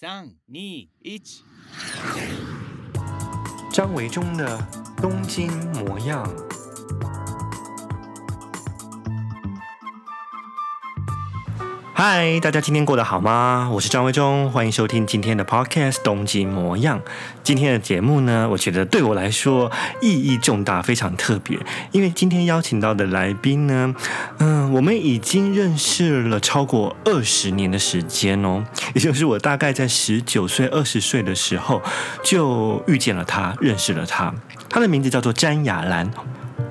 三、二、一，张维中的东京模样。嗨，大家今天过得好吗？我是张维中，欢迎收听今天的 Podcast《东京模样》。今天的节目呢，我觉得对我来说意义重大，非常特别，因为今天邀请到的来宾呢，嗯、我们已经认识了超过二十年的时间哦，也就是我大概在十九岁、二十岁的时候就遇见了他，认识了他。他的名字叫做詹雅兰。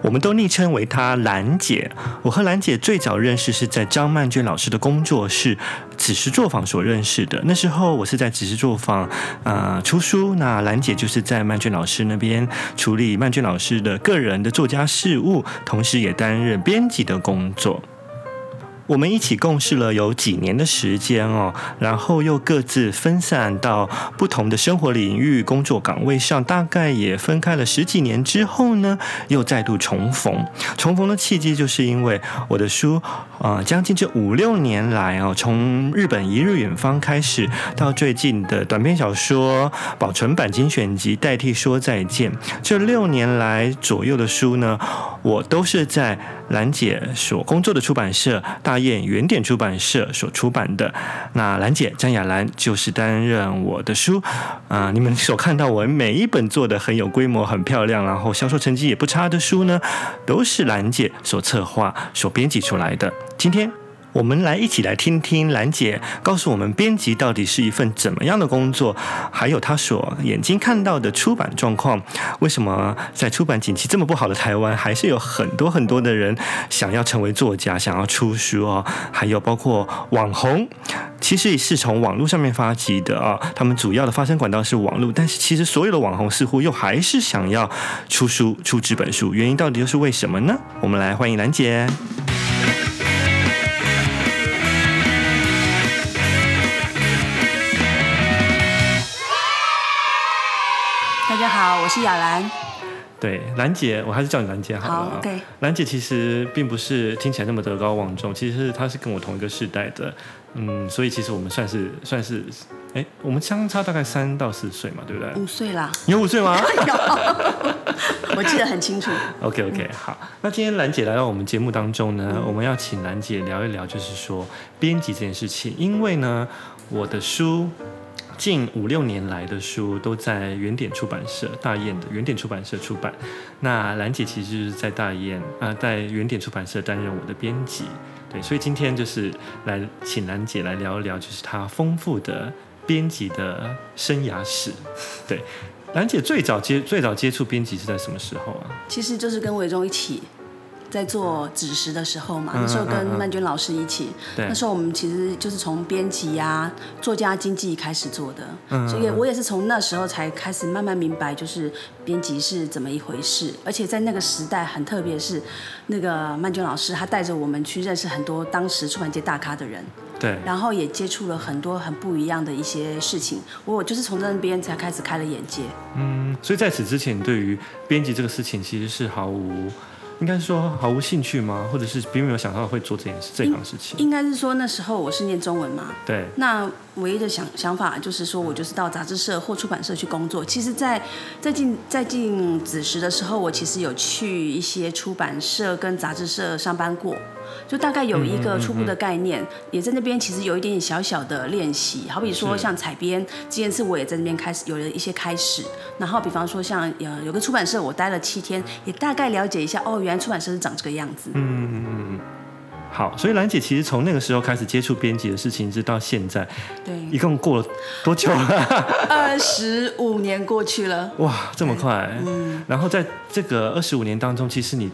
我们都昵称为她兰姐。我和兰姐最早认识是在张曼娟老师的工作室紫石作坊所认识的。那时候我是在紫石作坊啊、呃、出书，那兰姐就是在曼娟老师那边处理曼娟老师的个人的作家事务，同时也担任编辑的工作。我们一起共事了有几年的时间哦，然后又各自分散到不同的生活领域、工作岗位上，大概也分开了十几年之后呢，又再度重逢。重逢的契机就是因为我的书、呃，将近这五六年来啊、哦，从日本一日远方开始，到最近的短篇小说保存版精选集代替说再见，这六年来左右的书呢，我都是在兰姐所工作的出版社大雁原点出版社所出版的，那兰姐张雅兰就是担任我的书啊、你们所看到我每一本做的很有规模、很漂亮，然后销售成绩也不差的书呢，都是兰姐所策划、所编辑出来的。今天。我们来一起来听听兰姐告诉我们，编辑到底是一份怎么样的工作，还有她所眼睛看到的出版状况。为什么在出版景气这么不好的台湾，还是有很多很多的人想要成为作家，想要出书哦？还有包括网红，其实也是从网络上面发迹的啊。他们主要的发声管道是网络，但是其实所有的网红似乎又还是想要出书、出纸本书，原因到底又是为什么呢？我们来欢迎兰姐。雅兰。对，兰姐，我还是叫你兰姐好了。好，OK。兰姐其实并不是听起来那么德高望重，其实她是跟我同一个世代的，嗯，所以其实我们算是算是，哎，我们相差大概三到四岁嘛，对不对？五岁啦。你有五岁吗？有，我记得很清楚。OK OK，好。那今天兰姐来到我们节目当中呢，嗯、我们要请兰姐聊一聊，就是说编辑这件事情，因为呢，我的书。近五六年来的书都在原点出版社，大雁的原点出版社出版。那兰姐其实就是在大雁啊、在原点出版社担任我的编辑。对，所以今天就是来请兰姐来聊一聊，就是她丰富的编辑的生涯史。对，兰姐最早接最早接触编辑是在什么时候啊？其实就是跟维中一起。在做纸食的时候嘛，那时候跟曼娟老师一起，嗯嗯嗯、那时候我们其实就是从编辑呀、作家经济开始做的，嗯、所以我也是从那时候才开始慢慢明白，就是编辑是怎么一回事。而且在那个时代很特别，是那个曼娟老师，他带着我们去认识很多当时出版界大咖的人，对，然后也接触了很多很不一样的一些事情。我就是从那边才开始开了眼界。嗯，所以在此之前，对于编辑这个事情，其实是毫无。应该说毫无兴趣吗？或者是并没有想到会做这件事这样事情？应该是说那时候我是念中文嘛。对。那唯一的想想法就是说我就是到杂志社或出版社去工作。其实在，在在进在进子时的时候，我其实有去一些出版社跟杂志社上班过。就大概有一个初步的概念，嗯嗯嗯、也在那边其实有一点点小小的练习。好比说像采编这件事，我也在那边开始有了一些开始。然后比方说像呃有个出版社，我待了七天，也大概了解一下哦，原来出版社是长这个样子。嗯嗯嗯嗯。好，所以兰姐其实从那个时候开始接触编辑的事情，一直到现在，对，一共过了多久了？二十五年过去了。哇，这么快。嗯。然后在这个二十五年当中，其实你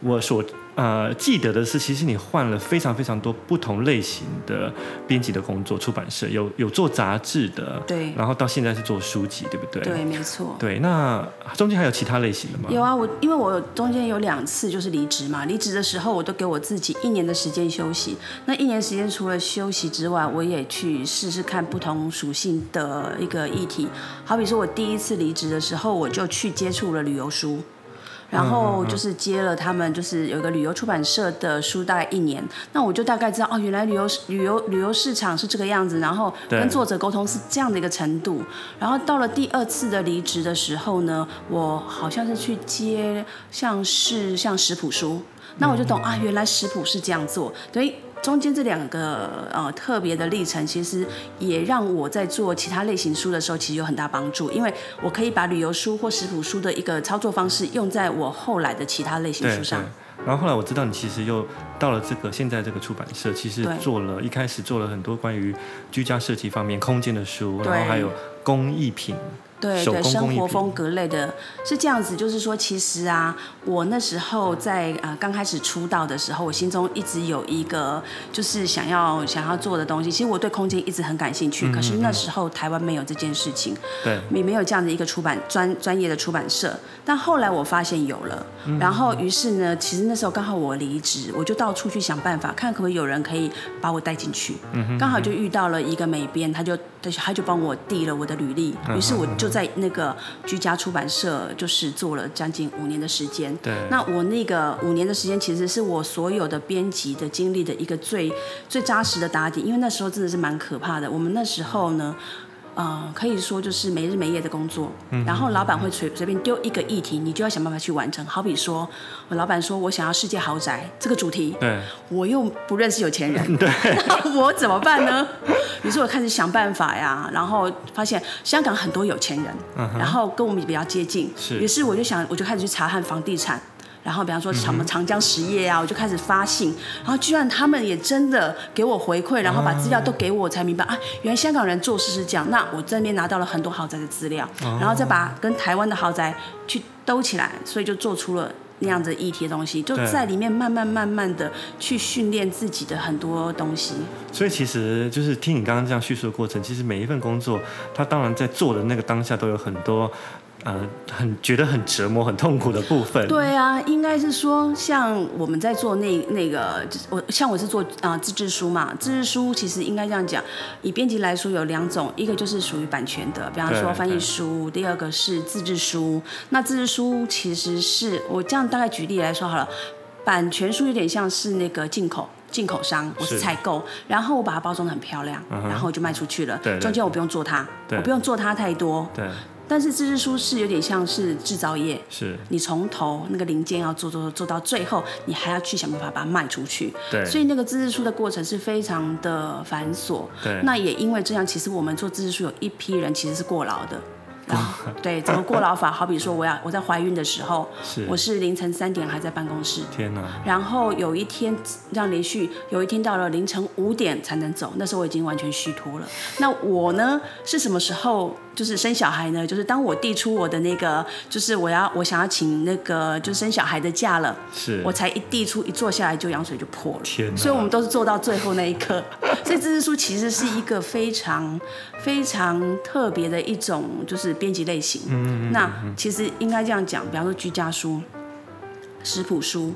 我所。呃，记得的是，其实你换了非常非常多不同类型的编辑的工作，出版社有有做杂志的，对，然后到现在是做书籍，对不对？对，没错。对，那中间还有其他类型的吗？有啊，我因为我中间有两次就是离职嘛，离职的时候我都给我自己一年的时间休息。那一年时间除了休息之外，我也去试试看不同属性的一个议题。好比说我第一次离职的时候，我就去接触了旅游书。然后就是接了他们就是有一个旅游出版社的书，大概一年。那我就大概知道哦，原来旅游旅游旅游市场是这个样子，然后跟作者沟通是这样的一个程度。然后到了第二次的离职的时候呢，我好像是去接像是像食谱书，那我就懂啊，原来食谱是这样做，所以。中间这两个呃特别的历程，其实也让我在做其他类型书的时候，其实有很大帮助，因为我可以把旅游书或食谱书的一个操作方式用在我后来的其他类型书上。然后后来我知道你其实又到了这个现在这个出版社，其实做了一开始做了很多关于居家设计方面空间的书，然后还有工艺品。对对，生活风格类的是这样子，就是说，其实啊，我那时候在呃刚开始出道的时候，我心中一直有一个就是想要想要做的东西。其实我对空间一直很感兴趣，嗯、可是那时候台湾没有这件事情，对，也没有这样的一个出版专专业的出版社。但后来我发现有了，然后于是呢，其实那时候刚好我离职，我就到处去想办法，看可不可以有人可以把我带进去。刚好就遇到了一个美编，他就他就帮我递了我的履历，于是我就。在那个居家出版社，就是做了将近五年的时间。对，那我那个五年的时间，其实是我所有的编辑的经历的一个最最扎实的打底，因为那时候真的是蛮可怕的。我们那时候呢。呃，可以说就是没日没夜的工作，嗯、然后老板会随随便丢一个议题，你就要想办法去完成。好比说，我老板说我想要世界豪宅这个主题，对，我又不认识有钱人，对，那 我怎么办呢？于是我开始想办法呀，然后发现香港很多有钱人，嗯、然后跟我们比较接近，是，于是我就想，我就开始去查看房地产。然后，比方说什么长江实业啊，我就开始发信，然后居然他们也真的给我回馈，然后把资料都给我，才明白啊，原来香港人做事是这样。那我这边拿到了很多豪宅的资料，然后再把跟台湾的豪宅去兜起来，所以就做出了那样子议题的东西，就在里面慢慢慢慢的去训练自己的很多东西。所以其实就是听你刚刚这样叙述的过程，其实每一份工作，他当然在做的那个当下都有很多。呃，很觉得很折磨、很痛苦的部分。对啊，应该是说，像我们在做那那个，我像我是做啊、呃、自制书嘛，自制书其实应该这样讲，以编辑来说有两种，一个就是属于版权的，比方说翻译书；第二个是自制书。那自制书其实是我这样大概举例来说好了，版权书有点像是那个进口进口商，我是采购，然后我把它包装的很漂亮，嗯、然后就卖出去了。对，中间我不用做它，我不用做它太多。对。但是自制书是有点像是制造业，是你从头那个零件要做做做到最后，你还要去想办法把它卖出去。对，所以那个自制书的过程是非常的繁琐。对，那也因为这样，其实我们做自制书有一批人其实是过劳的。对，怎么过劳法？好比说，我要我在怀孕的时候，是我是凌晨三点还在办公室。天哪！然后有一天这样连续，有一天到了凌晨五点才能走，那时候我已经完全虚脱了。那我呢是什么时候就是生小孩呢？就是当我递出我的那个，就是我要我想要请那个就是生小孩的假了，是我才一递出一坐下来就羊水就破了。天！所以我们都是做到最后那一刻。所以自制书其实是一个非常非常特别的一种就是。编辑类型，嗯嗯嗯，那其实应该这样讲，比方说居家书、食谱书。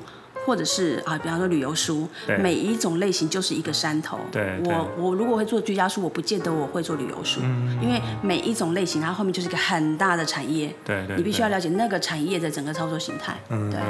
或者是啊，比方说旅游书，每一种类型就是一个山头。对，我我如果会做居家书，我不见得我会做旅游书，嗯，因为每一种类型它后面就是一个很大的产业。对对，你必须要了解那个产业的整个操作形态。嗯，对。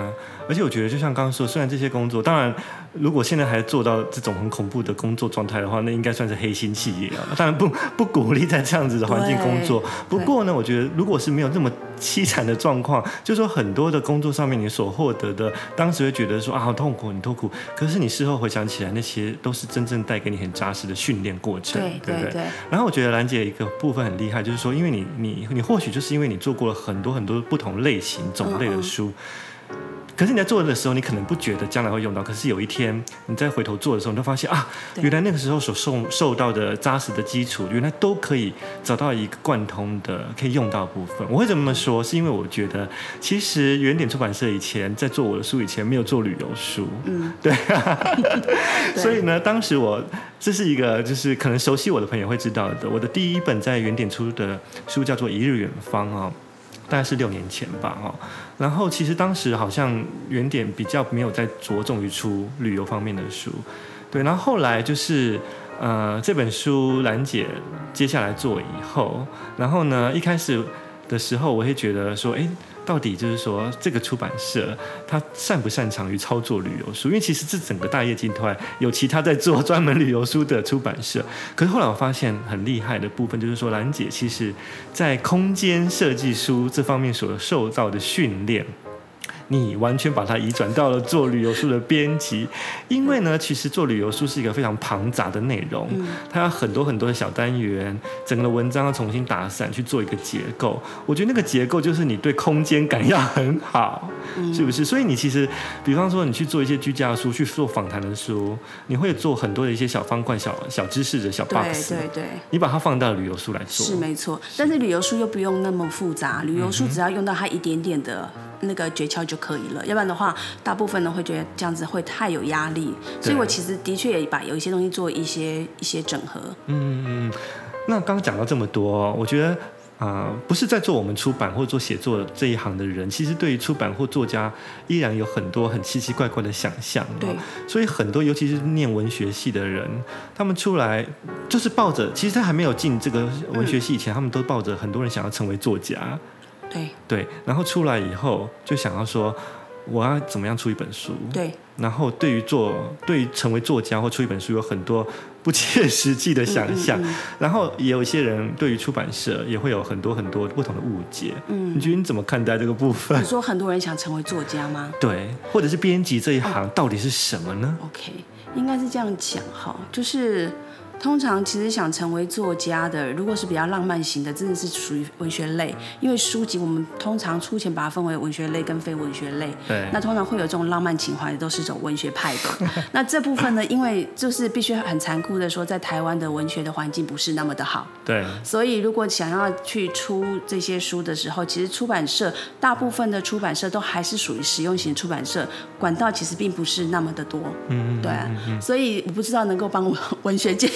而且我觉得，就像刚刚说，虽然这些工作，当然如果现在还做到这种很恐怖的工作状态的话，那应该算是黑心企业啊。当然不不鼓励在这样子的环境工作。不过呢，我觉得如果是没有那么凄惨的状况，就是说很多的工作上面你所获得的，当时会觉得。说啊，好痛苦，很痛苦。可是你事后回想起来，那些都是真正带给你很扎实的训练过程，对，对不对？对。然后我觉得兰姐一个部分很厉害，就是说，因为你你你或许就是因为你做过了很多很多不同类型种类的书。嗯嗯可是你在做的时候，你可能不觉得将来会用到。可是有一天你再回头做的时候，你就发现啊，原来那个时候所受受到的扎实的基础，原来都可以找到一个贯通的可以用到的部分。我会这么说？是因为我觉得，其实原点出版社以前在做我的书以前没有做旅游书，嗯，对 啊。所以呢，当时我这是一个就是可能熟悉我的朋友会知道的，我的第一本在原点出的书叫做《一日远方》啊。大概是六年前吧，哈，然后其实当时好像原点比较没有在着重于出旅游方面的书，对，然后后来就是呃这本书兰姐接下来做以后，然后呢一开始的时候我会觉得说，哎，到底就是说这个出版社他擅不擅长于操作旅游书？因为其实这整个大业集团有其他在做专门旅游书的出版社，可是后来我发现很厉害的部分就是说，兰姐其实在空间设计书这方面所受到的训练。你完全把它移转到了做旅游书的编辑，因为呢，其实做旅游书是一个非常庞杂的内容，它有很多很多的小单元，整个文章要重新打散去做一个结构。我觉得那个结构就是你对空间感要很好，是不是？所以你其实，比方说你去做一些居家书，去做访谈的书，你会做很多的一些小方块、小小知识的小 box，对对对，你把它放到旅游书来做，是没错。但是旅游书又不用那么复杂，旅游书只要用到它一点点的。那个诀窍就可以了，要不然的话，大部分呢会觉得这样子会太有压力，所以我其实的确也把有一些东西做一些一些整合。嗯嗯，那刚刚讲到这么多，我觉得啊、呃，不是在做我们出版或者做写作这一行的人，其实对于出版或作家依然有很多很奇奇怪怪的想象。对，所以很多尤其是念文学系的人，他们出来就是抱着，其实他还没有进这个文学系以前，嗯、他们都抱着很多人想要成为作家。对对，然后出来以后就想要说，我要怎么样出一本书？对，然后对于做，对于成为作家或出一本书有很多不切实际的想象，嗯嗯嗯，然后也有一些人对于出版社也会有很多很多不同的误解。嗯，你觉得你怎么看待这个部分？你说很多人想成为作家吗？对，或者是编辑这一行到底是什么呢？哦，OK，应该是这样讲哈，就是。通常其实想成为作家的，如果是比较浪漫型的，真的是属于文学类。因为书籍我们通常粗浅把它分为文学类跟非文学类。对。那通常会有这种浪漫情怀的，都是这种文学派的。那这部分呢，因为就是必须很残酷的说，在台湾的文学的环境不是那么的好。对。所以如果想要去出这些书的时候，其实出版社大部分的出版社都还是属于实用型出版社，管道其实并不是那么的多。嗯。对。所以我不知道能够帮我 文学界。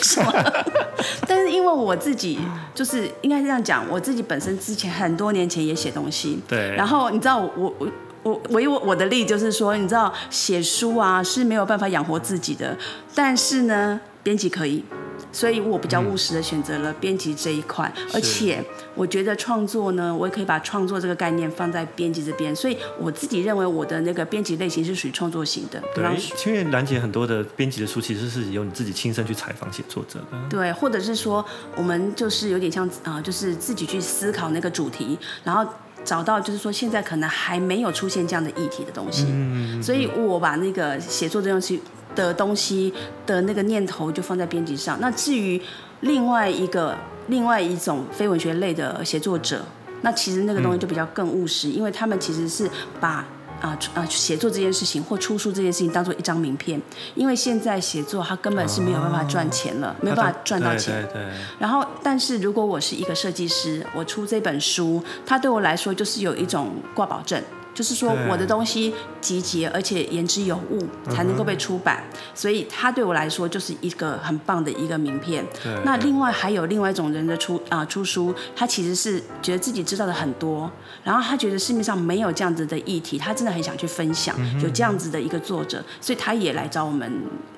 但是因为我自己就是应该是这样讲，我自己本身之前很多年前也写东西，对。然后你知道我我我唯我我的例就是说，你知道写书啊是没有办法养活自己的，但是呢，编辑可以。所以我比较务实的选择了编辑这一块，嗯、而且我觉得创作呢，我也可以把创作这个概念放在编辑这边。所以我自己认为我的那个编辑类型是属于创作型的。对，因为兰姐很多的编辑的书其实是由你自己亲身去采访写作者的。对，或者是说我们就是有点像啊、呃，就是自己去思考那个主题，然后找到就是说现在可能还没有出现这样的议题的东西。嗯。所以我把那个写作这东西。的东西的那个念头就放在编辑上。那至于另外一个、另外一种非文学类的写作者，那其实那个东西就比较更务实，嗯、因为他们其实是把啊啊写作这件事情或出书这件事情当做一张名片。因为现在写作它根本是没有办法赚钱了，哦、没有办法赚到钱。对对对。然后，但是如果我是一个设计师，我出这本书，它对我来说就是有一种挂保证。就是说，我的东西集结，而且言之有物，才能够被出版，嗯，所以它对我来说就是一个很棒的一个名片。那另外还有另外一种人的出啊、呃、出书，他其实是觉得自己知道的很多，然后他觉得市面上没有这样子的议题，他真的很想去分享，有这样子的一个作者，所以他也来找我们。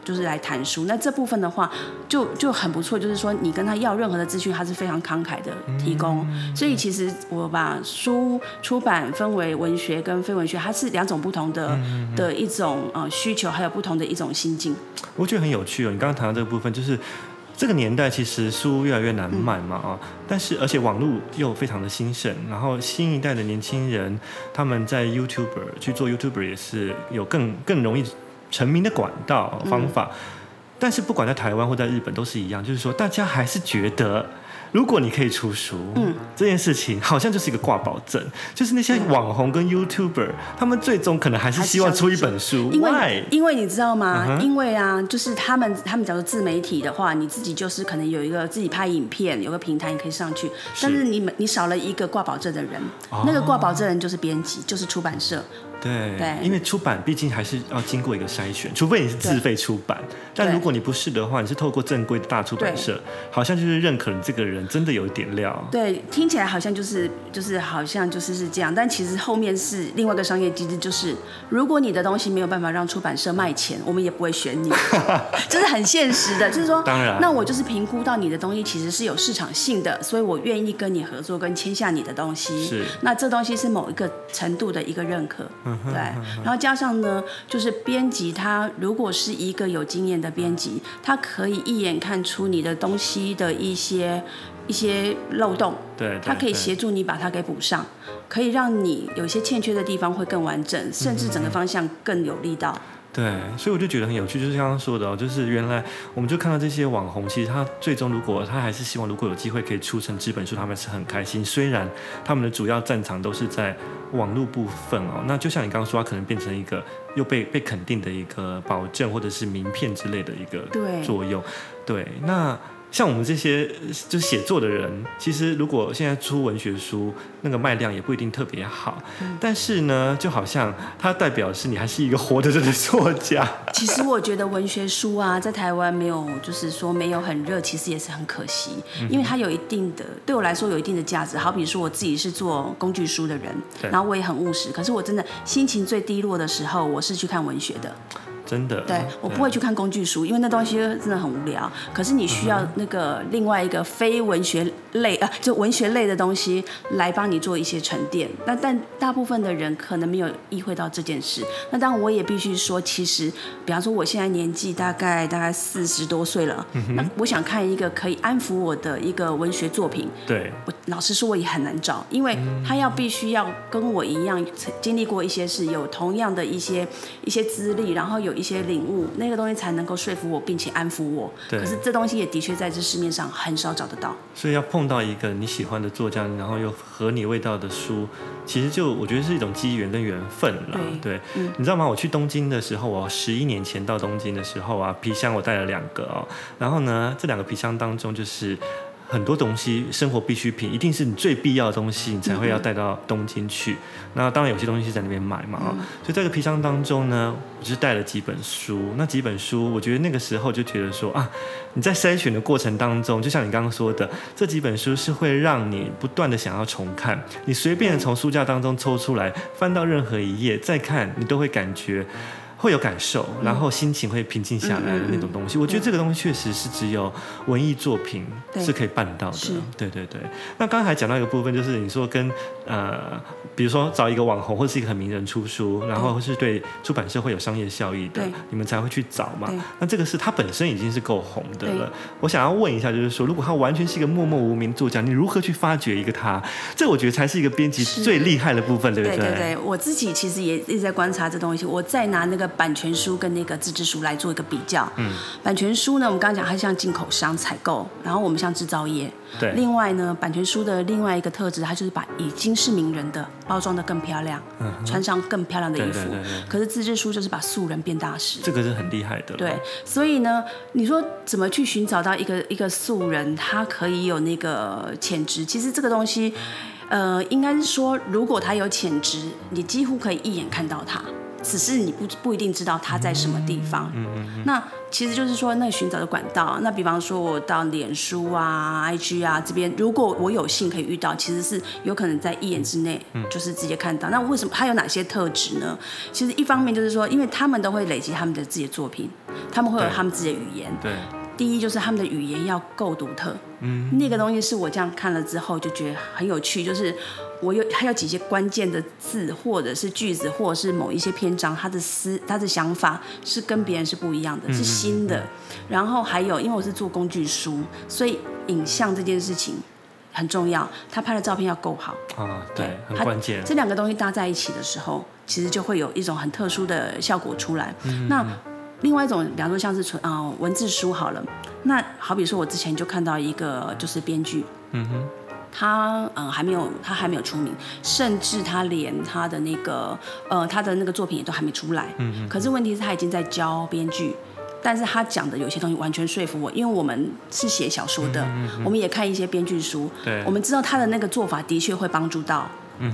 就是来谈书，那这部分的话就就很不错。就是说，你跟他要任何的资讯，他是非常慷慨的提供。所以其实我把书出版分为文学跟非文学，它是两种不同的的一种呃需求，还有不同的一种心境。我觉得很有趣哦。你刚刚谈到这个部分，就是这个年代其实书越来越难买嘛啊，但是而且网络又非常的兴盛，然后新一代的年轻人他们在 YouTuber 去做 YouTuber 也是有更更容易。成名的管道方法，嗯，但是不管在台湾或在日本都是一样，就是说大家还是觉得，如果你可以出书，嗯，这件事情好像就是一个挂保证，就是那些网红跟 YouTuber，他们最终可能还是希望出一本书，因为因为你知道吗？Uh. 因为啊，就是他们他们假如自媒体的话，你自己就是可能有一个自己拍影片，有个平台你可以上去，但是你你少了一个挂保证的人，oh. 那个挂保证人就是编辑，就是出版社。对，对。因为出版毕竟还是要经过一个筛选，除非你是自费出版，但如果你不是的话，你是透过正规的大出版社，好像就是认可你这个人真的有一点料。对，听起来好像就是就是好像就是是这样，但其实后面是另外一个商业机制，就是如果你的东西没有办法让出版社卖钱，我们也不会选你，这是很现实的，就是说，当然，那我就是评估到你的东西其实是有市场性的，所以我愿意跟你合作，跟签下你的东西。是，那这东西是某一个程度的一个认可，嗯、对。然后加上呢，就是编辑他如果是一个有经验的编辑，他可以一眼看出你的东西的一些一些漏洞，对，对，他可以协助你把它给补上，可以让你有些欠缺的地方会更完整，甚至整个方向更有力道。对，所以我就觉得很有趣，就是刚刚说的哦，就是原来我们就看到这些网红，其实他最终如果他还是希望，如果有机会可以出成纸本书，他们是很开心。虽然他们的主要战场都是在网络部分哦，那就像你刚刚说，他可能变成一个又被被肯定的一个保证，或者是名片之类的一个作用。对，对，那。像我们这些就是写作的人，其实如果现在出文学书，那个卖量也不一定特别好。嗯、但是呢，就好像它代表是你还是一个活着的作家。其实我觉得文学书啊，在台湾没有，就是说没有很热，其实也是很可惜，因为它有一定的，对我来说有一定的价值。好比说我自己是做工具书的人，然后我也很务实。可是我真的心情最低落的时候，我是去看文学的。真的，对，我不会去看工具书，因为那东西真的很无聊。可是你需要那个另外一个非文学类啊，就文学类的东西来帮你做一些沉淀。那但大部分的人可能没有意会到这件事。那当然我也必须说，其实，比方说我现在年纪大概大概四十多岁了，嗯，那我想看一个可以安抚我的一个文学作品，对，我老实说我也很难找，因为他要必须要跟我一样经历过一些事，有同样的一些一些资历，然后有。一些领悟，那个东西才能够说服我，并且安抚我。对。可是这东西也的确在这市面上很少找得到。所以要碰到一个你喜欢的作家，然后又合你味道的书，其实就我觉得是一种机缘跟缘分了。对。对。嗯。你知道吗？我去东京的时候，我十一年前到东京的时候啊，皮箱我带了两个哦。然后呢，这两个皮箱当中就是。很多东西，生活必需品，一定是你最必要的东西，你才会要带到东京去。嗯、那当然有些东西是在那边买嘛，嗯、所以在这个皮箱当中呢，我就带了几本书。那几本书，我觉得那个时候就觉得说啊，你在筛选的过程当中，就像你刚刚说的，这几本书是会让你不断的想要重看。你随便的从书架当中抽出来，翻到任何一页再看，你都会感觉。会有感受，然后心情会平静下来的那种东西。我觉得这个东西确实是只有文艺作品是可以办到的。对对对。那刚才还讲到一个部分，就是你说跟呃，比如说找一个网红或者是一个很名人出书，然后是对出版社会有商业效益的，你们才会去找嘛。那这个是他本身已经是够红的了。我想要问一下，就是说，如果他完全是一个默默无名作家，你如何去发掘一个他？这我觉得才是一个编辑最厉害的部分，对不对？对对对，我自己其实也一直在观察这东西。我再拿那个。版权书跟那个自制书来做一个比较。嗯，版权书呢，我们刚刚讲，它像进口商采购，然后我们像制造业。对。另外呢，版权书的另外一个特质，它就是把已经是名人的包装的更漂亮，嗯，穿上更漂亮的衣服。对对对对。可是自制书就是把素人变大师。这个是很厉害的。对，所以呢，你说怎么去寻找到一个一个素人，他可以有那个潜质？其实这个东西，呃，应该是说，如果他有潜质，你几乎可以一眼看到他。只是你不不一定知道他在什么地方。嗯嗯嗯。那其实就是说，那寻找的管道。那比方说，我到脸书啊、IG 啊这边，如果我有幸可以遇到，其实是有可能在一眼之内，就是直接看到。那为什么他有哪些特质呢？其实一方面就是说，因为他们都会累积他们的自己的作品，他们会有他们自己的语言。对。第一就是他们的语言要够独特。嗯。那个东西是我这样看了之后就觉得很有趣，就是。我有还有几些关键的字，或者是句子，或者是某一些篇章，他的思他的想法是跟别人是不一样的，是新的。然后还有，因为我是做工具书，所以影像这件事情很重要，他拍的照片要够好啊，对，很关键。这两个东西搭在一起的时候，其实就会有一种很特殊的效果出来。那另外一种，比方说像是纯啊文字书好了，那好比说我之前就看到一个就是编剧，嗯哼。他嗯还没有，他还没有出名，甚至他连他的那个呃他的那个作品也都还没出来。嗯嗯。可是问题是，他已经在教编剧，但是他讲的有些东西完全说服我，因为我们是写小说的，嗯嗯嗯，我们也看一些编剧书，对，我们知道他的那个做法的确会帮助到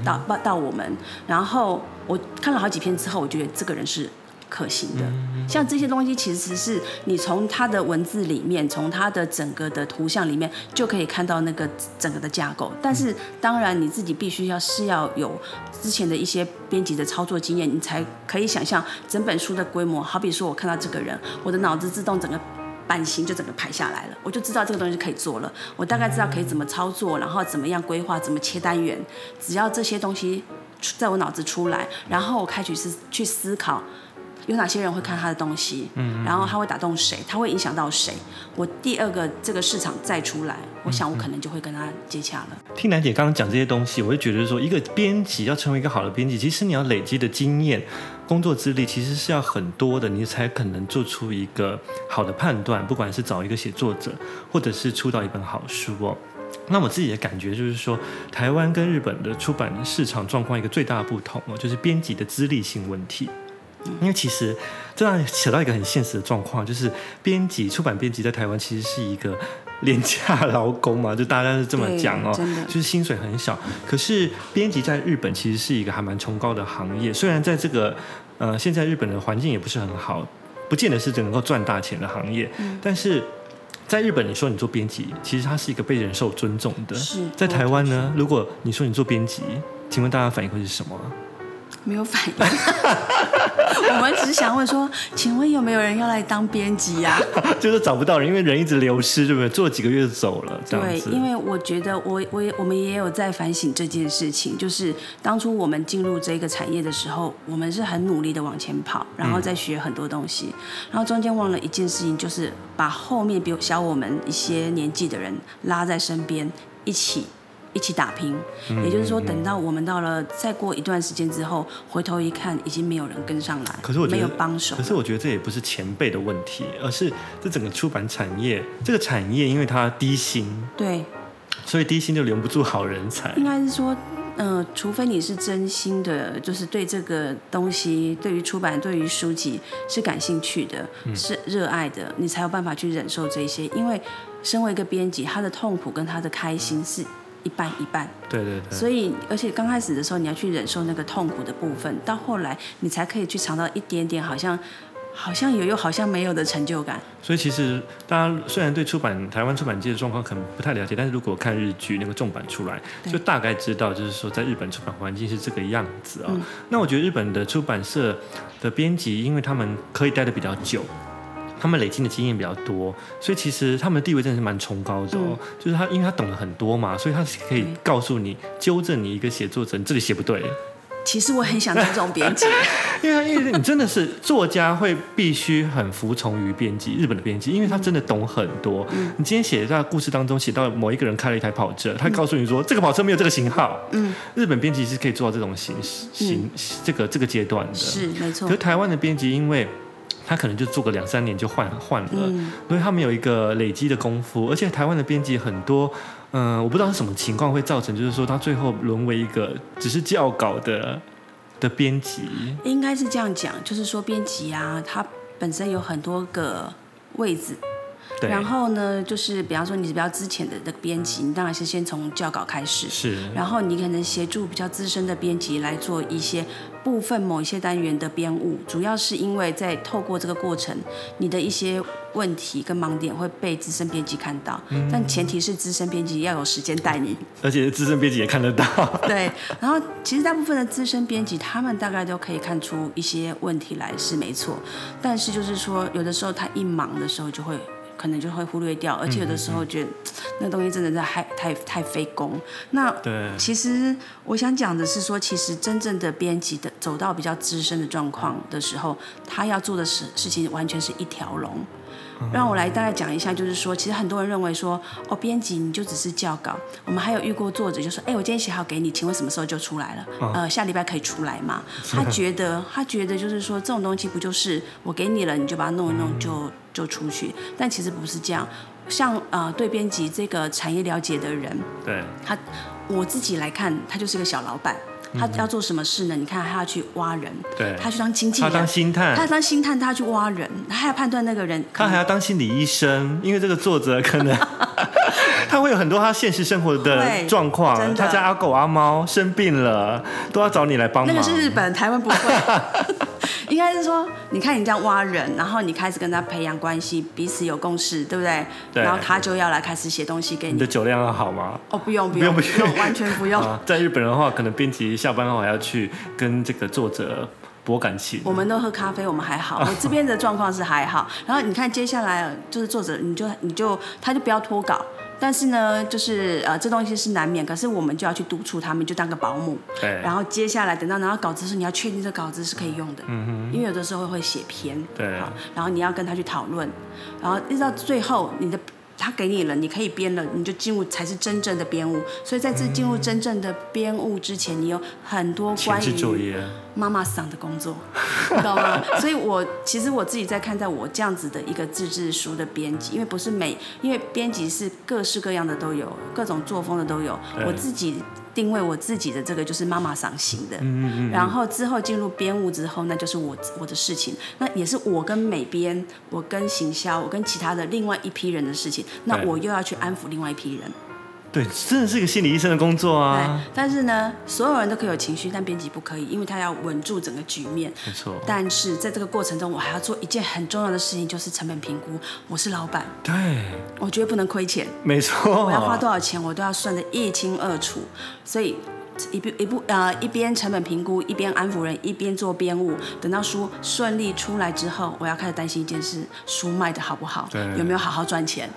到到我们，然后我看了好几篇之后，我觉得这个人是。可行的，像这些东西，其实是你从它的文字里面，从它的整个的图像里面，就可以看到那个整个的架构。但是，当然你自己必须要是要有之前的一些编辑的操作经验，你才可以想象整本书的规模。好比说，我看到这个人，我的脑子自动整个版型就整个排下来了，我就知道这个东西可以做了。我大概知道可以怎么操作，然后怎么样规划，怎么切单元。只要这些东西在我脑子出来，然后我开始是去思考。有哪些人会看他的东西？嗯，然后他会打动谁？他会影响到谁？我第二个这个市场再出来，我想我可能就会跟他接洽了。听兰姐刚刚讲这些东西，我就觉得说，一个编辑要成为一个好的编辑，其实你要累积的经验、工作资历，其实是要很多的，你才可能做出一个好的判断。不管是找一个写作者，或者是出到一本好书哦。那我自己的感觉就是说，台湾跟日本的出版市场状况一个最大的不同哦，就是编辑的资历性问题。因为其实这样扯到一个很现实的状况，就是编辑、出版编辑在台湾其实是一个 廉价劳工嘛，就大家是这么讲哦，就是薪水很少。可是编辑在日本其实是一个还蛮崇高的行业，虽然在这个呃现在日本的环境也不是很好，不见得是能够赚大钱的行业，嗯、但是在日本你说你做编辑，其实它是一个被人受尊重的。是在台湾呢，如果你说你做编辑，请问大家反应会是什么？没有反应，我们只是想问说，请问有没有人要来当编辑呀？就是找不到人，因为人一直流失，对不对？做了几个月就走了，对，因为我觉得我我也我们也有在反省这件事情，就是当初我们进入这个产业的时候，我们是很努力的往前跑，然后再学很多东西，嗯、然后中间忘了一件事情，就是把后面比小我们一些年纪的人拉在身边一起。一起打拼，也就是说，等到我们到了再过一段时间之后，回头一看，已经没有人跟上来，可是我没有帮手。可是我觉得这也不是前辈的问题，而是这整个出版产业，这个产业因为它低薪，对，所以低薪就留不住好人才。应该是说，嗯、呃，除非你是真心的，就是对这个东西，对于出版，对于书籍是感兴趣的，嗯、是热爱的，你才有办法去忍受这些。因为身为一个编辑，他的痛苦跟他的开心是。一半一半，对对对。所以，而且刚开始的时候，你要去忍受那个痛苦的部分，到后来你才可以去尝到一点点，好像好像有又好像没有的成就感。所以，其实大家虽然对出版台湾出版界的状况可能不太了解，但是如果看日剧那个重版出来，就大概知道，就是说在日本出版环境是这个样子啊、哦。嗯、那我觉得日本的出版社的编辑，因为他们可以待的比较久。他们累积的经验比较多，所以其实他们的地位真的是蛮崇高的哦。嗯、就是他，因为他懂得很多嘛，所以他可以告诉你、纠正你一个写作者，你这里写不对。其实我很想当这种编辑，因为因为你真的是作家会必须很服从于编辑，日本的编辑，因为他真的懂很多。嗯、你今天写在故事当中写到某一个人开了一台跑车，他告诉你说、嗯、这个跑车没有这个型号。嗯，日本编辑是可以做到这种形形、嗯、这个这个阶段的。是没错。可是台湾的编辑因为。他可能就做个两三年就换换了，嗯、因为他没有一个累积的功夫，而且台湾的编辑很多，嗯、呃，我不知道是什么情况会造成，就是说他最后沦为一个只是校稿的的编辑。应该是这样讲，就是说编辑啊，他本身有很多个位置。对然后呢，就是比方说你是比较之前的那个编辑，你当然是先从校稿开始，是。然后你可能协助比较资深的编辑来做一些部分某一些单元的编务，主要是因为在透过这个过程，你的一些问题跟盲点会被资深编辑看到，嗯、但前提是资深编辑要有时间带你，而且资深编辑也看得到。对，然后其实大部分的资深编辑他们大概都可以看出一些问题来是没错，但是就是说有的时候他一忙的时候就会。可能就会忽略掉，而且有的时候觉得 那东西真的在太太太费工。那其实我想讲的是说，其实真正的编辑的走到比较资深的状况的时候，他要做的事事情完全是一条龙。让我来大概讲一下，就是说，其实很多人认为说，哦，编辑你就只是校稿。我们还有遇过作者就说，哎，我今天写好给你，请问什么时候就出来了？呃，下礼拜可以出来吗？他觉得，他觉得就是说，这种东西不就是我给你了，你就把它弄一弄就就出去？但其实不是这样。像呃，对编辑这个产业了解的人，对他，我自己来看，他就是个小老板。他要做什么事呢？你看，他要去挖人，对，他去当经纪人，他当星探，他当星探，他要去挖人，他还要判断那个人，他还要当心理医生，因为这个作者可能他 他会有很多他现实生活的状况，他家阿狗阿猫生病了，都要找你来帮忙。那个是日本，台湾不会。应该是说，你看你这样挖人，然后你开始跟他培养关系，彼此有共识，对不对？对。然后他就要来开始写东西给你。你的酒量要好吗？哦，不用不用不用，不用，完全不用。在日本的话，可能编辑下班后还要去跟这个作者博感情。我们都喝咖啡，我们还好。我这边的状况是还好。然后你看接下来就是作者，你就你就他就不要脱稿。但是呢，就是呃，这东西是难免，可是我们就要去督促他们，就当个保姆。对。然后接下来等到拿到稿子时，你要确定这稿子是可以用的。嗯哼。因为有的时候会写偏。对。然后你要跟他去讨论，然后一直到最后，你的他给你了，你可以编了，你就进入才是真正的编务。所以在这进入真正的编务之前，你有很多关于妈妈桑的工作，你知道吗？所以我其实我自己在看待我这样子的一个自制书的编辑，因为不是每，因为编辑是各式各样的都有，各种作风的都有。我自己定位我自己的这个就是妈妈桑型的，然后之后进入编务之后，那就是我我的事情，那也是我跟美编，我跟行销，我跟其他的另外一批人的事情，那我又要去安抚另外一批人。对，真的是一个心理医生的工作啊。对，但是呢，所有人都可以有情绪，但编辑不可以，因为他要稳住整个局面。没错。但是在这个过程中，我还要做一件很重要的事情，就是成本评估。我是老板，对，我绝对不能亏钱。没错。我要花多少钱，我都要算得一清二楚。所以一边一部呃一边成本评估，一边安抚人，一边做编务。等到书顺利出来之后，我要开始担心一件事：书卖的好不好？对。有没有好好赚钱？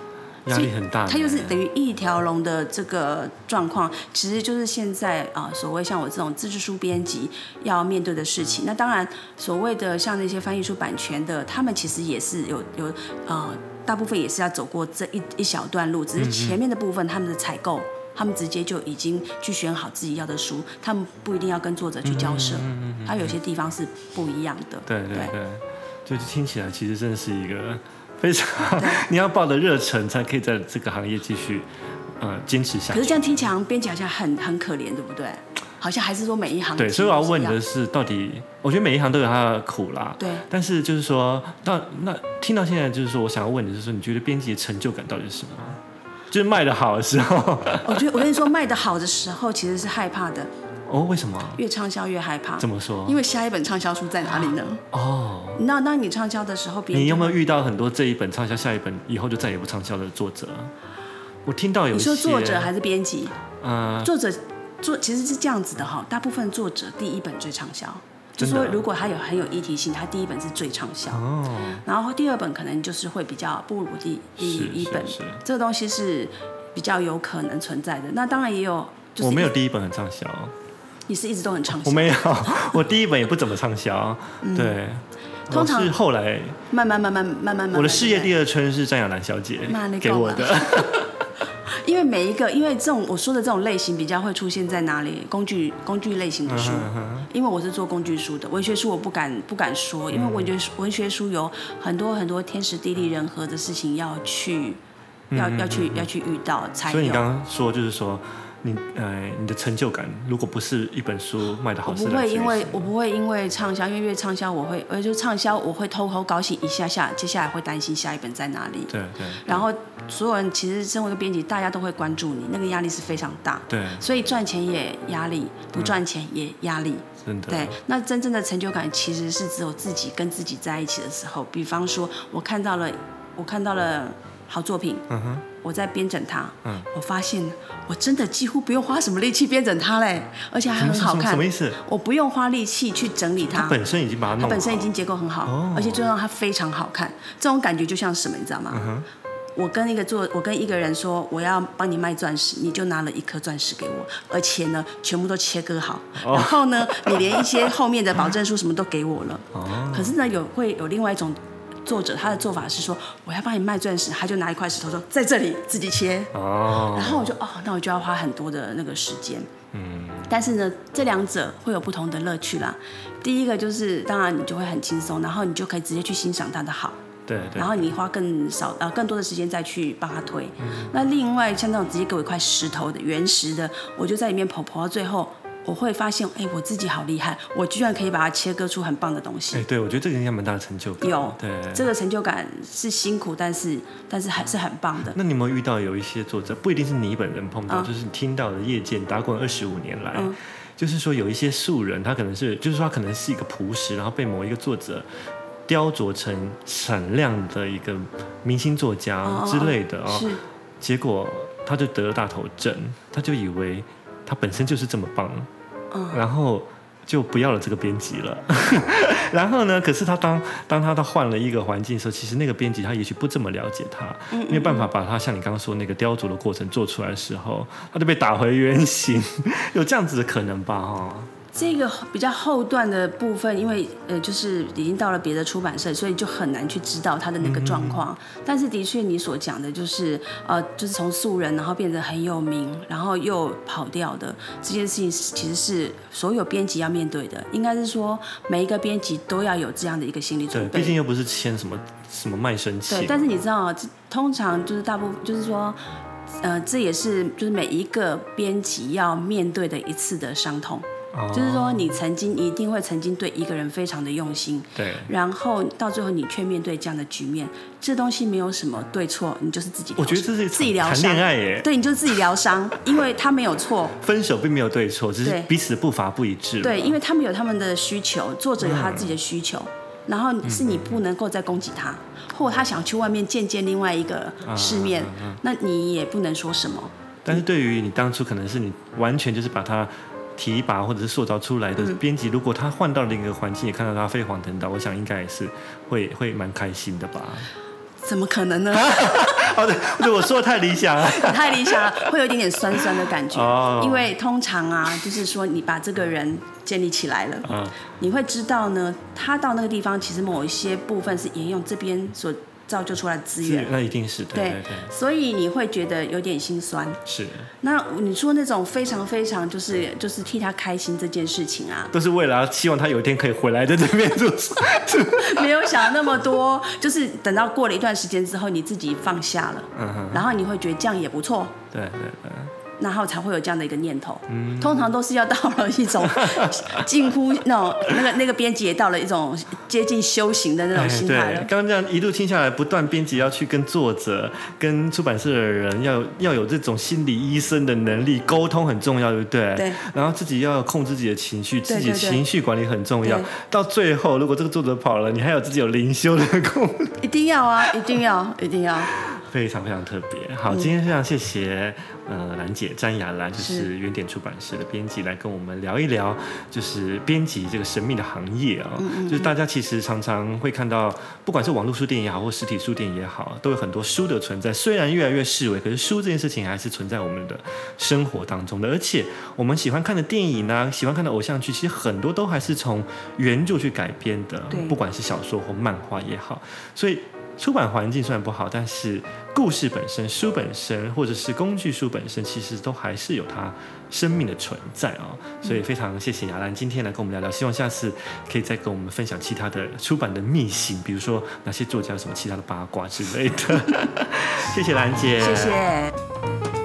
压力很大，它就是等于一条龙的这个状况，其实就是现在啊，所谓像我这种自制书编辑要面对的事情。那当然，所谓的像那些翻译出版权的，他们其实也是有有呃，大部分也是要走过这一一小段路，只是前面的部分他们的采购，他们直接就已经去选好自己要的书，他们不一定要跟作者去交涉，他有些地方是不一样的。对对对，就是听起来其实真的是一个。非常，你要抱着热忱，才可以在这个行业继续，呃，坚持下去。可是这样听起来，编辑好像很很可怜，对不对？好像还是说每一行。对，所以我要问的是，到底我觉得每一行都有它的苦啦。对。但是就是说，那那听到现在，就是说，我想要问你就是说，你觉得编辑的成就感到底是什么？就是卖的好的时候。我觉得我跟你说，卖的好的时候其实是害怕的。哦，为什么？越畅销越害怕。怎么说？因为下一本畅销书在哪里呢？哦。那当你畅销的时候，你有没有遇到很多这一本畅销，下一本以后就再也不畅销的作者？我听到有。你说作者还是编辑？嗯。作者作其实是这样子的哈，大部分作者第一本最畅销，就是说如果他有很有议题性，他第一本是最畅销。哦。然后第二本可能就是会比较不如第第一本，这个东西是比较有可能存在的。那当然也有，我没有第一本很畅销。你是一直都很畅销？我没有，我第一本也不怎么畅销。对，通常是后来慢慢慢慢慢慢慢。我的事业第二春是《张亚兰小姐》给我的，因为每一个，因为这种我说的这种类型比较会出现在哪里？工具工具类型的书，因为我是做工具书的，文学书我不敢不敢说，因为文学文学书有很多很多天时地利人和的事情要去，要要去要去遇到才。所以你刚刚说就是说。你呃，你的成就感，如果不是一本书卖的好，我不会因为我不会因为畅销，因为越畅销我会，我，就畅销我会偷偷高兴一下下，接下来会担心下一本在哪里。对对。然后所有人其实身为一个编辑，大家都会关注你，那个压力是非常大。对。所以赚钱也压力，不赚钱也压力。真的。对，那真正的成就感其实是只有自己跟自己在一起的时候。比方说，我看到了，我看到了好作品。嗯哼。我在编整它，嗯，我发现我真的几乎不用花什么力气编整它嘞，而且还很好看。什么意思？我不用花力气去整理它，它本身已经把它弄好，它本身已经结构很好，哦、而且最重要它非常好看。这种感觉就像什么，你知道吗？嗯、我跟一个做，我跟一个人说我要帮你卖钻石，你就拿了一颗钻石给我，而且呢，全部都切割好，哦、然后呢，你连一些后面的保证书什么都给我了。哦、可是呢，有会有另外一种。作者他的做法是说，我要帮你卖钻石，他就拿一块石头说在这里自己切。哦。然后我就哦，那我就要花很多的那个时间。嗯。但是呢，这两者会有不同的乐趣啦。第一个就是，当然你就会很轻松，然后你就可以直接去欣赏他的好。对。对然后你花更少呃更多的时间再去帮他推。嗯。那另外像那种直接给我一块石头的原石的，我就在里面跑跑到最后，我会发现，哎，我自己好厉害，我居然可以把它切割出很棒的东西。哎，对，我觉得这个应该蛮大的成就感。有，对，这个成就感是辛苦，但是但是还是很棒的。那你有没有遇到有一些作者，不一定是你本人碰到，嗯、就是你听到的业界打滚二十五年来，嗯、就是说有一些素人，他可能是，就是说他可能是一个朴实，然后被某一个作者雕琢成闪亮的一个明星作家之类的啊，哦、是，结果他就得了大头症，他就以为。他本身就是这么棒，嗯、然后就不要了这个编辑了。然后呢，可是他当当他他换了一个环境的时候，其实那个编辑他也许不这么了解他，嗯嗯嗯没有办法把他像你刚刚说那个雕琢的过程做出来的时候，他就被打回原形，有这样子的可能吧？哈。这个比较后段的部分，因为呃，就是已经到了别的出版社，所以就很难去知道他的那个状况。嗯、但是的确，你所讲的就是呃，就是从素人然后变得很有名，然后又跑掉的这件事情，其实是所有编辑要面对的。应该是说，每一个编辑都要有这样的一个心理准备。对，毕竟又不是签什么什么卖身契。对，但是你知道，通常就是大部分就是说，呃，这也是就是每一个编辑要面对的一次的伤痛。就是说，你曾经一定会曾经对一个人非常的用心，对，然后到最后你却面对这样的局面，这东西没有什么对错，你就是自己。我觉得这是自己疗伤，谈恋爱耶，对，你就自己疗伤，因为他没有错，分手并没有对错，只是彼此的步伐不一致。对，因为他们有他们的需求，作者有他自己的需求，嗯、然后是你不能够再攻击他，嗯、或他想去外面见见另外一个世面，那你也不能说什么。但是对于你当初可能是你完全就是把他。提拔或者是塑造出来的编辑，嗯、如果他换到另一个环境，也看到他飞黄腾达，我想应该也是会会蛮开心的吧？怎么可能呢？好的，我说的太理想了，太理想了，会有一点点酸酸的感觉。哦、因为通常啊，就是说你把这个人建立起来了，嗯、你会知道呢，他到那个地方，其实某一些部分是沿用这边所。造就出来的资源，那一定是对，对，对，对，所以你会觉得有点心酸。是，那你说那种非常非常就是就是替他开心这件事情啊，都是为了希望他有一天可以回来在这边住。没有想那么多，就是等到过了一段时间之后，你自己放下了，嗯哼，然后你会觉得这样也不错。对对对。然后才会有这样的一个念头，嗯、通常都是要到了一种 近乎那种那个那个编辑也到了一种接近修行的那种心态了。对，刚刚这样一路听下来，不断编辑要去跟作者、跟出版社的人要要有这种心理医生的能力，沟通很重要，对不对？对。然后自己要控制自己的情绪，自己的情绪管理很重要。到最后，如果这个作者跑了，你还有自己有灵修的功能，一定要啊，一定要，一定要。非常非常特别，好，今天非常谢谢，呃，兰姐詹雅兰，就是原点出版社的编辑，来跟我们聊一聊，就是编辑这个神秘的行业啊、哦，嗯嗯嗯，就是大家其实常常会看到，不管是网络书店也好，或实体书店也好，都有很多书的存在。虽然越来越式微，可是书这件事情还是存在我们的生活当中的。而且我们喜欢看的电影呢、啊，喜欢看的偶像剧，其实很多都还是从原著去改编的，对。不管是小说或漫画也好，所以。出版环境虽然不好，但是故事本身、书本身，或者是工具书本身，其实都还是有它生命的存在啊、所以非常谢谢雅兰今天来跟我们聊聊，希望下次可以再跟我们分享其他的出版的秘辛，比如说哪些作家有什么其他的八卦之类的。谢谢兰姐，谢谢。